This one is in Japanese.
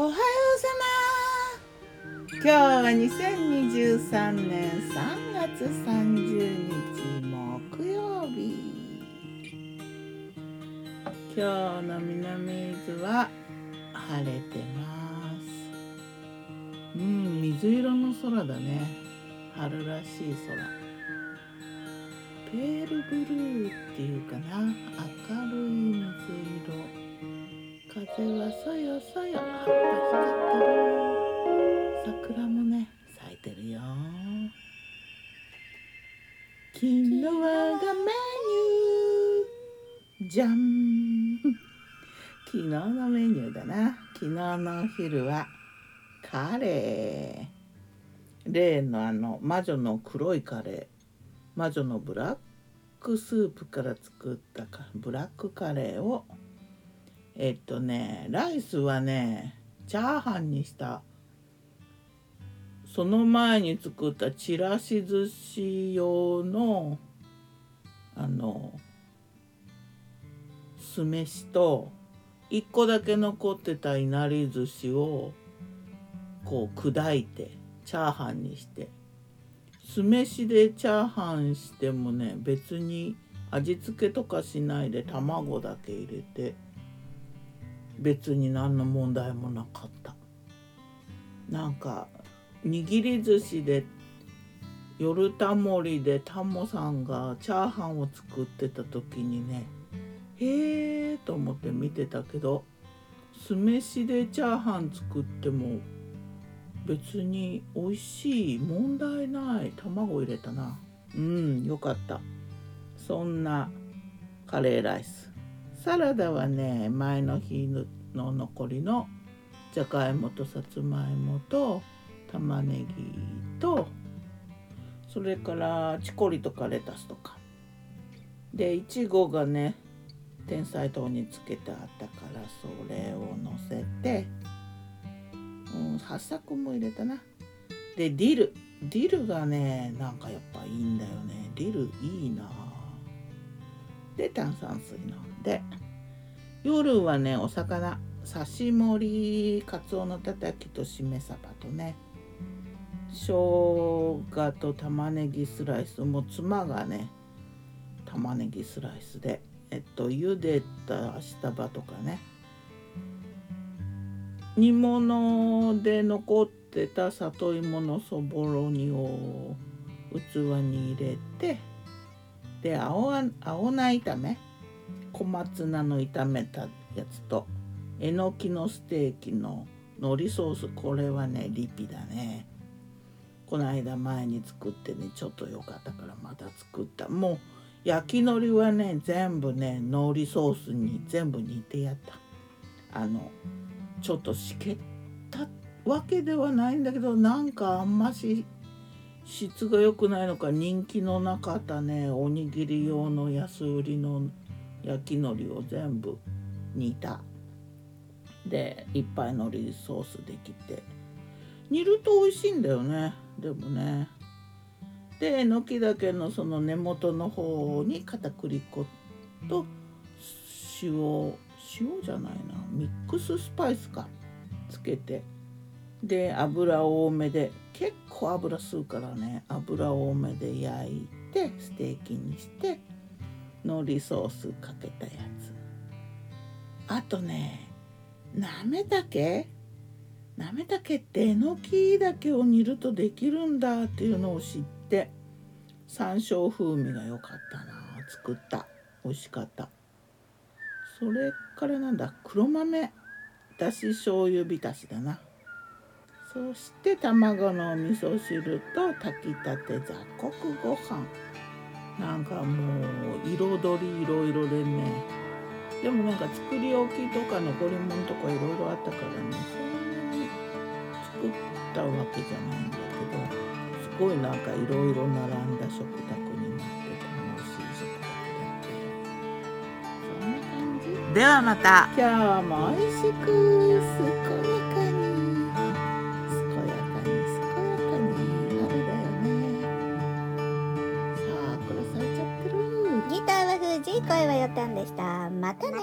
おはようさま今日は2023年3月30日木曜日今日の南伊豆は晴れてます。うん水色の空だね。春らしい空ペールブルーっていうかな。明るい水色。風はそよそよ。昨日はがメニューじゃん昨日のメニューだな。昨日のお昼はカレー。例のあの魔女の黒いカレー。魔女のブラックスープから作ったかブラックカレーを。えっとねライスはねチャーハンにした。その前に作ったちらし寿司用のあの酢飯と1個だけ残ってたいなり寿司をこう砕いてチャーハンにして。酢飯でチャーハンしてもね別に味付けとかしないで卵だけ入れて別に何の問題もなかった。なんか握り寿司で夜タモリでタモさんがチャーハンを作ってた時にねへえと思って見てたけど酢飯でチャーハン作っても別に美味しい問題ない。卵入れたな。うんよかった。そんなカレーライス。サラダはね前の日の残りのじゃがいもとさつまいもと玉ねぎとそれからチコリとかレタスとか。でいちごがね天才糖につけてあったからそれをのせて、うん、八作も入れたな。でディル。ディルがねなんかやっぱいいんだよね。ディルいいな。で炭酸水飲んで。夜はねお魚刺し盛りかつおのたたきとしめ鯖とね。生姜と玉ねぎスライス。もう妻がね玉ねぎスライスで。えっと茹でた下葉とかね。煮物で残ってた里芋のそぼろ煮を器に入れてで青青菜炒め。小松菜の炒めたやつとえのきのステーキの海苔ソース。これはねリピだね。この間前に作ってねちょっと良かったからまた作った。もう焼き海苔はね全部ね海苔ソースに全部煮てやった。あのちょっとしけったわけではないんだけどなんかあんまし質が良くないのか人気のなかったねおにぎり用の安売りの焼き海苔を全部煮た。でいっぱい海苔ソースできて。煮ると美味しいんだよね。でもね。でえのきだけのその根元の方に片栗粉と塩塩じゃないな。ミックススパイスか。つけて。で油多めで。結構油吸うからね。油多めで焼いてステーキにして海苔ソースかけたやつ。あとねなめたけなめたけってえのきだけを煮るとできるんだっていうのを知って山椒風味が良かったな作った。美味しかった。それからなんだ黒豆。だし醤油浸しだな。そして卵の味噌汁と炊きたて雑穀ご飯。なんかもう彩りいろいろでね。でもなんか作り置きとか残り物とかいろいろあったからね。ったわけじゃないんだけどすごいなんかいろいろ並んだ食卓になって楽しい食卓だってそんな感じ？ではまた今日も美味しくすこ声はよったんでした。またね